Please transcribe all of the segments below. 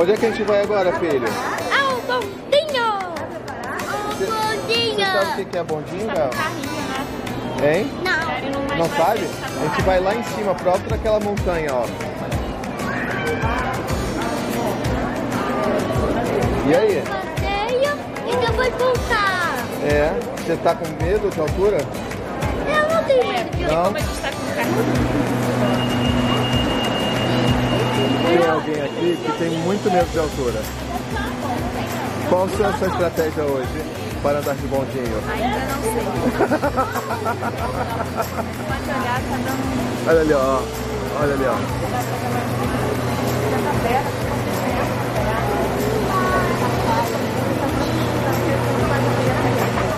Onde é que a gente vai agora, filho? Ah, o bondinho! O Você bondinho! sabe o que é bondinho, Gal? Carrinho, né? Hein? Não. Não sabe? A gente vai lá em cima, pro alto daquela montanha, ó. E aí? Passeio e depois voltar. É? Você tá com medo de altura? Eu não tenho medo de Não? Como a gente tá com o carrinho. Que tem muito medo de altura. Qual a sua sua estratégia hoje para andar de bondinho? Ainda não sei. Pode olhar, tá dando Olha ali, ó. Olha ali, ó.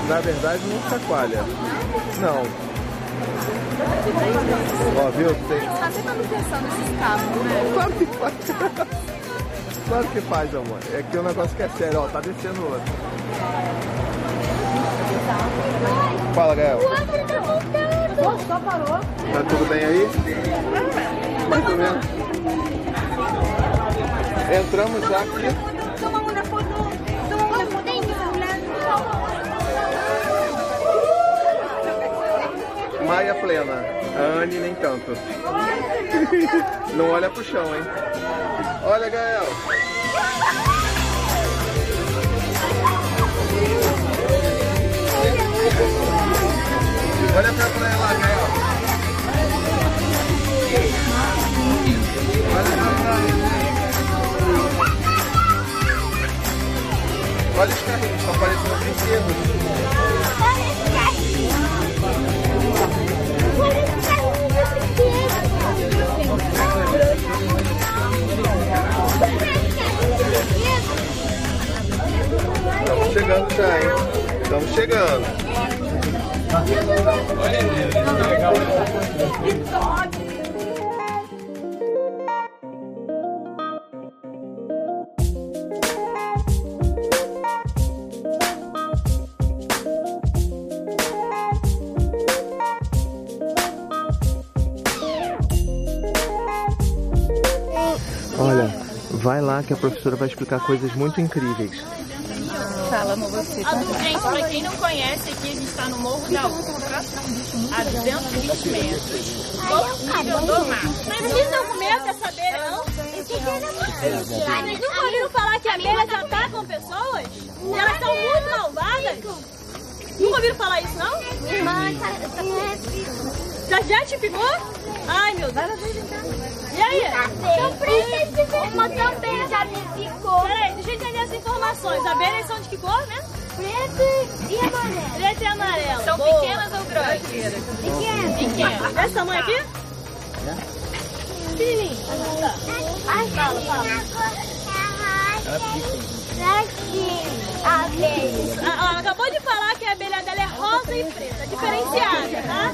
Na verdade não chacoalha. Não. Ó, viu? Tem... Tá prestando atenção nesses carros, né? Claro que faz. Claro que faz, amor. É que o negócio que é sério, ó. Tá descendo o outro. Fala, Gael. O outro tá voltando. Só parou. Tá tudo bem aí? Mais ou menos. Entramos já aqui. Maia plena. A Anne nem tanto. Não olha pro chão, hein? Olha, Gael. Olha pra praia lá, Gael. Olha pra praia. Olha os carrinhos, estão parecendo brinquedos. Estamos chegando já, hein? Estamos chegando. Olha, vai lá que a professora vai explicar coisas muito incríveis. Fala, amor, você. Gente, pra quem não conhece, aqui a gente tá no Morro da Urca, a 220 metros, no nível do mar. Mas vocês estão com medo dessa abelha, não? Ai, Vocês nunca ouviram falar que abelhas atacam pessoas? E elas são muito malvadas? Nunca ouviram falar isso, não? Já, já te pegou? Ai, meu Deus. E aí? Uma também já me ficou. Peraí, deixa eu entender as informações. Abelhas são de que cor, né? Preto e amarelo. Preto e amarelo. São Boa. pequenas ou grandes? Pequeno. Pequenas. Desse tamanho aqui? Pequenininho. Tá. Ai, Fala, fala. Abelha. Ela acabou de falar que a abelha dela é rosa e preta, diferenciada, tá?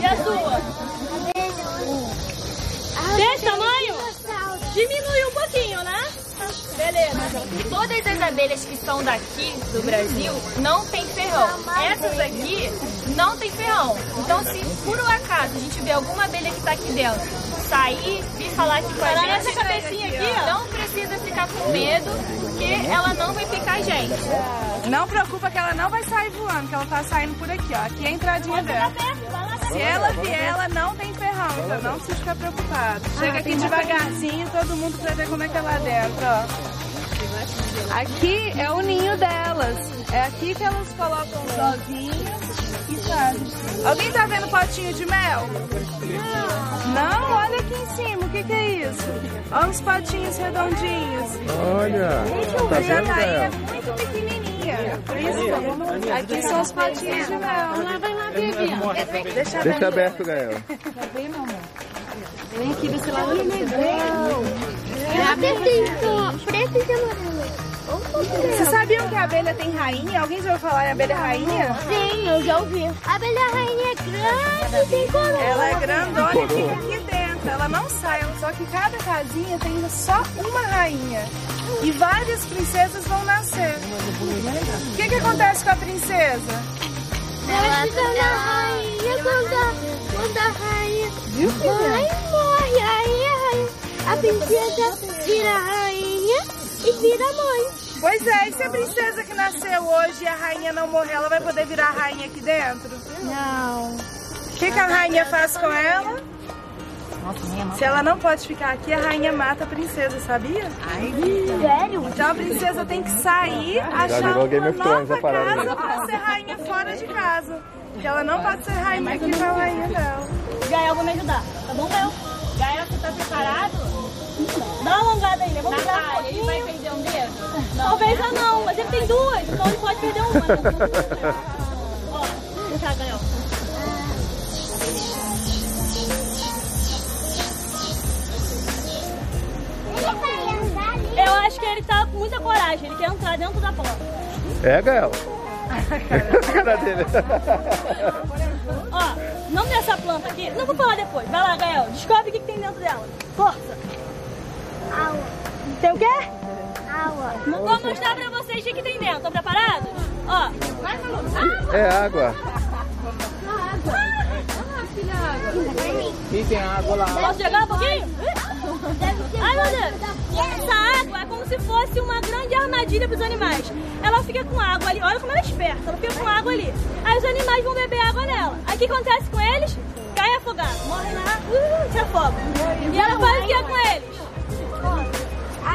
E a sua? Desse tamanho? Diminuiu um pouquinho, né? Beleza. Todas as abelhas que são daqui do Brasil não tem ferrão. Essas aqui não tem ferrão. Então, se por um acaso a gente vê alguma abelha que tá aqui dentro sair e falar aqui com a gente, essa cabecinha aqui, ó. não precisa ficar com medo, ela não vai picar a gente. Não preocupa que ela não vai sair voando, que ela tá saindo por aqui, ó. Aqui é a entradinha dela. Se ela vier, ela não tem ferrão, então não precisa ficar preocupado. Chega aqui devagarzinho, todo mundo pra ver como é que é lá dentro, ó. Aqui é o ninho delas. É aqui que elas colocam os ovinhos e fazem. Alguém tá vendo potinho de mel? Não, olha aqui em cima, o que, que é isso? Olha os potinhos redondinhos. Olha, tá A jataí é muito pequenininha. Por isso, aqui são os potinhos de mel. Vai lá ver aqui, ó. Deixa Deixa aberto, Gael. Ela tem só preto e amarelo. Vocês sabiam que a abelha tem rainha? Alguém já ouviu falar em abelha rainha? Sim, eu já ouvi. A abelha rainha é grande, tem coroa. Ela é grandona e fica aqui dentro. Ela não sai, só que cada casinha tem só uma rainha. E várias princesas vão nascer. O que, que acontece com a princesa? Ela fica na rainha quando a, quando a rainha mãe morre. Aí a, rainha, a princesa vira rainha vira mãe. Pois é, e se a princesa que nasceu hoje e a rainha não morrer, ela vai poder virar rainha aqui dentro? Não. O que, que a rainha faz com ela? Se ela não pode ficar aqui, a rainha mata a princesa, sabia? Sério? Então a princesa tem que sair, achar uma nova casa pra ser rainha fora de casa. Porque ela não pode ser rainha aqui com a rainha dela. Gael, vou me ajudar. Tá bom, Gael? Gael, você tá preparado? Dá uma alongada aí, né? Vamos dar um Natália, ele vai perder um dedo? Talvez eu não, mas ele tem duas, então ele pode perder uma. Ó, vem cá, Gael. Eu acho que ele tá com muita coragem, ele quer entrar dentro da porta. É, Gael? cara dele. Ó, não tem essa planta aqui. Não vou falar depois. Vai lá, Gael. Descobre o que, que tem dentro dela. Força. Água. Tem o quê? Água. Vou mostrar pra vocês o que, tem dentro. Estão preparados? Ó. É água. Posso jogar um pouquinho? Ai, meu Deus. Essa água é como se fosse uma grande armadilha para os animais. Ela fica com água ali. Olha como ela é esperta. Ela fica com água ali. Aí os animais vão beber água nela. Aí o que acontece com eles? Caem afogados. Morrem lá, uh, se afogam. E ela faz o que é com eles?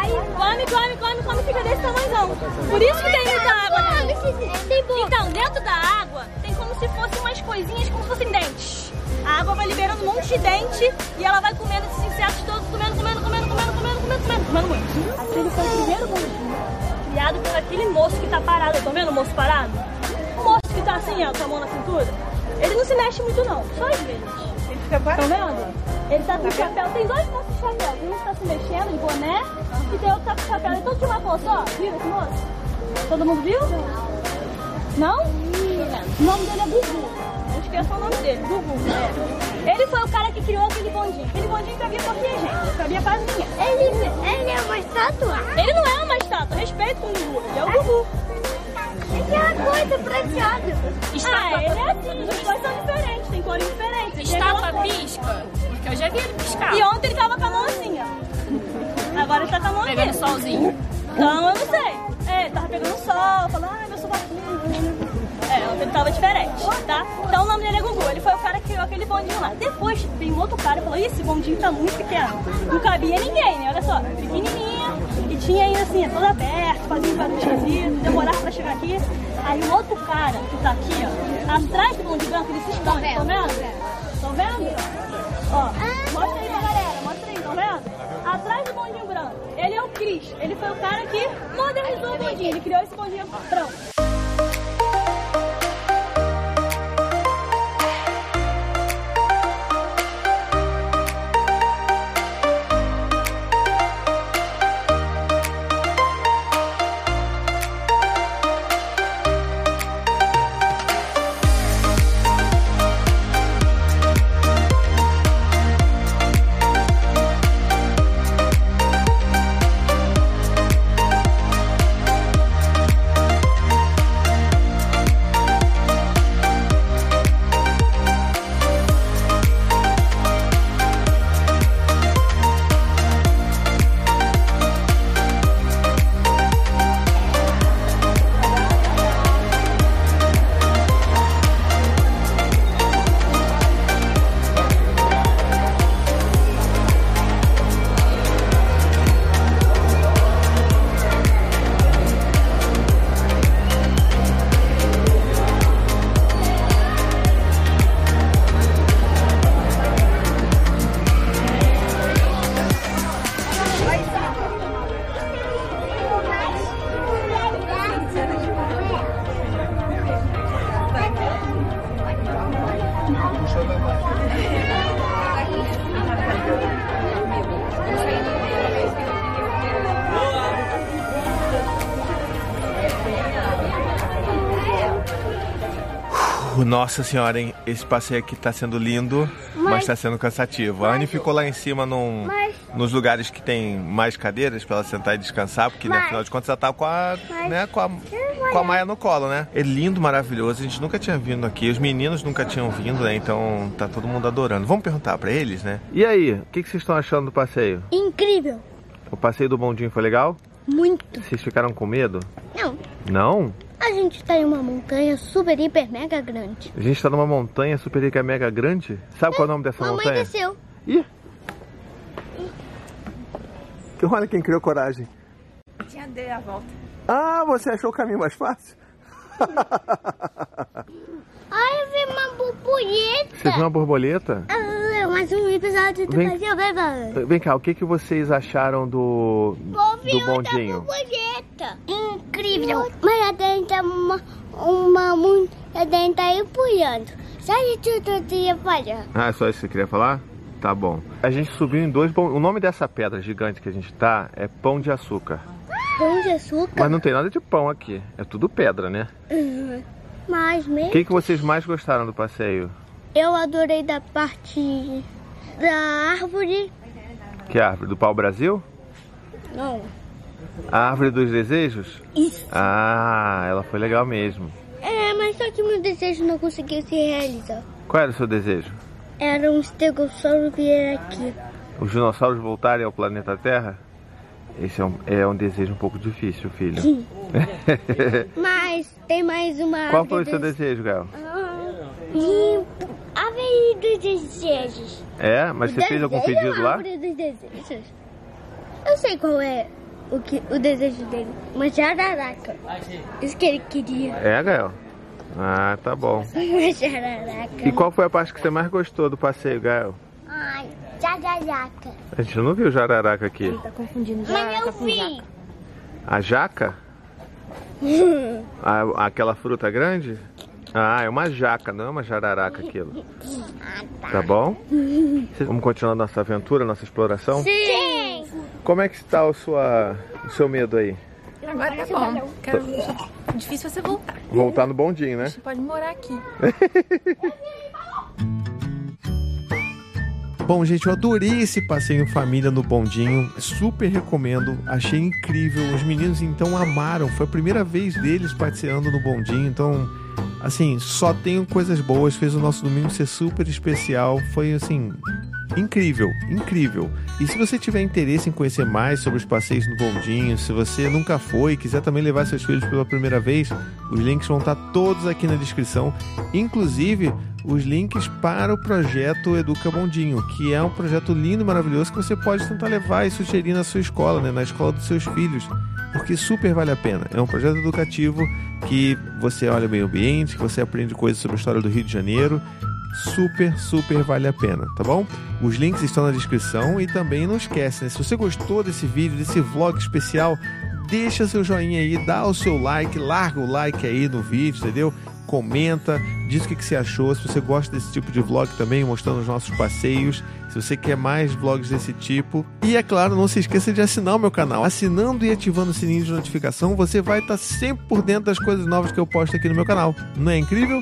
Come, come, come, come, fica desse tamanhozão. Por isso que tem muita água boca. Então, dentro da água tem como se fossem umas coisinhas, como se fossem dentes. A água vai liberando um monte de dente e ela vai comendo esses insetos todos, comendo, comendo, comendo, comendo, comendo, comendo, comendo, comendo muito. Aquele foi o primeiro bondinho, criado por aquele moço que tá parado. Tá vendo o moço parado? O moço que tá assim, ó, com a mão na cintura. Ele não se mexe muito não, só às vezes. Ele fica quase... Tá vendo? Ele tá com chapéu. Tem dois moços de chapéu. Tem um que tá se mexendo de boné e tem outro que tá com chapéu. Então tinha uma foto só. Viram esse moço? Todo mundo viu? Não? O nome dele é Gugu. Não esqueça o nome dele, Gugu. É. Ele foi o cara que criou aquele bondinho. Aquele bondinho cabia pouquinha gente. Não cabia quase ninguém. Ele, ele é uma estátua? Ele não é uma estátua. Respeito com o Gugu. Ele é o Gugu. Ele é uma coisa prateada. Ah, ele é assim. Os dois são diferentes. Tem cores diferentes. Ele Estátua pisca? Eu já vi ele piscar. E ontem ele tava com a mão assim, ó. Agora ele tá com a mão aqui. Pegando solzinho. Então eu não sei. É, ele tava pegando sol, falando, ai, meu sovaquinho. É, ontem ele tava diferente, tá? Então o nome dele é Gugu. Ele foi o cara que criou aquele bondinho lá. Depois veio um outro cara e falou, "Ih, esse bondinho tá muito pequeno. Não cabia ninguém, né? Olha só, pequenininha. E tinha aí assim, é todo aberto, fazia um barulho esquisito, demorava pra chegar aqui. Aí o outro cara que tá aqui, ó, atrás do bondinho branco, ele se esconde, tá vendo? Estão vendo? Ó, mostra aí pra galera, mostra aí, estão vendo? Atrás do bondinho branco. Ele é o Cris. Ele foi o cara que modernizou o bondinho. Ele criou esse bondinho branco. Nossa senhora, hein? Esse passeio aqui tá sendo lindo, mas, Mas- tá sendo cansativo. A Anne ficou lá em cima num, Mas- nos lugares que tem mais cadeiras pra ela sentar e descansar, porque né, Mas- afinal de contas ela tá com a, Mas- né, com a, com a Maia no colo, né? É lindo, maravilhoso. A gente nunca tinha vindo aqui, os meninos nunca tinham vindo, né? Então tá todo mundo adorando. Vamos perguntar pra eles, né? E aí, o que, que vocês estão achando do passeio? Incrível. O passeio do bondinho foi legal? Muito. Vocês ficaram com medo? Não. Não? A gente tá em uma montanha super, hiper, mega grande. A gente tá numa montanha super rica mega grande. Sabe qual é o nome dessa Mamãe montanha? desceu. Ih! Olha quem criou coragem. Tinha dei a volta. Ah, você achou o caminho mais fácil? Ai, eu vi uma borboleta. Você viu uma borboleta? Ah, mais um episódio do Vem- Brasil Bebê. Vem cá, o que, que vocês acharam do, do bondinho? Incrível. Mas a dentro é uma, uma muita dentro aí pulando. Sai de tudo dia falhando. Ah, é só isso que você queria falar? Tá bom. A gente subiu em dois bom... O nome dessa pedra gigante que a gente tá é Pão de Açúcar. Pão de açúcar. Mas não tem nada de pão aqui. É tudo pedra, né? Mas O mesmo. que, que vocês mais gostaram do passeio? Eu adorei da parte da árvore. Que árvore? Do Pau Brasil? Não. A árvore dos desejos? Isso. Ah, ela foi legal mesmo. É, mas só que meu desejo não conseguiu se realizar. Qual era o seu desejo? Era um estegossauro vir aqui. Os dinossauros voltarem ao planeta Terra? Esse é um, é um desejo um pouco difícil, filho. Sim. Mas tem mais uma Qual foi o seu dos- desejo, Gael? Ah, árvore dos desejos. É? Mas você fez algum Desejo pedido lá? árvore dos desejos. Eu sei qual é o, que, o desejo dele. Uma jararaca. Isso que ele queria. É, Gael? Ah, tá bom. Uma jararaca. E qual foi a parte que você mais gostou do passeio, Gael? Ai, jararaca. A gente não viu jararaca aqui. Tá confundindo Mas eu vi. A jaca? A- aquela fruta grande? Ah, é uma jaca, não é uma jararaca aquilo. Tá bom? Vamos continuar nossa aventura, nossa exploração? Sim. Como é que está o, sua, o seu medo aí? Agora tá bom. Quero... Difícil você voltar. Voltar no bondinho, né? Você pode morar aqui. Bom, gente, eu adorei esse passeio em família no bondinho. Super recomendo. Achei incrível. Os meninos então amaram. Foi a primeira vez deles passeando no bondinho. Então, assim, só tenho coisas boas. Fez o nosso domingo ser super especial. Foi assim. Incrível, incrível. E se você tiver interesse em conhecer mais sobre os passeios no bondinho, se você nunca foi e quiser também levar seus filhos pela primeira vez, os links vão estar todos aqui na descrição, inclusive os links para o projeto Educa Bondinho, que é um projeto lindo e maravilhoso que você pode tentar levar e sugerir na sua escola, né, na escola dos seus filhos, porque super vale a pena. É um projeto educativo que você olha o meio ambiente, que você aprende coisas sobre a história do Rio de Janeiro, super, super vale a pena, tá bom? Os links estão na descrição e também não esquece, né? Se você gostou desse vídeo, desse vlog especial, deixa seu joinha aí, dá o seu like, larga o like aí no vídeo, entendeu? Comenta, diz o que, que você achou, se você gosta desse tipo de vlog também, mostrando os nossos passeios, se você quer mais vlogs desse tipo. E é claro, não se esqueça de assinar o meu canal. Assinando e ativando o sininho de notificação, você vai estar sempre por dentro das coisas novas que eu posto aqui no meu canal. Não é incrível?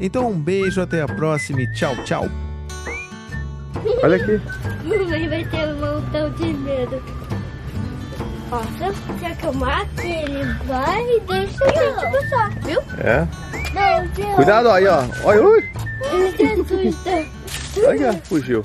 Então um beijo, até a próxima e tchau, tchau. Olha aqui. Mamãe vai ter um montão de medo. Ó, se acalmar, que ele vai e deixa a gente passar, viu? É. Não, Deus. Cuidado aí, ó. Olha, ui. Ele se assusta. Olha, fugiu.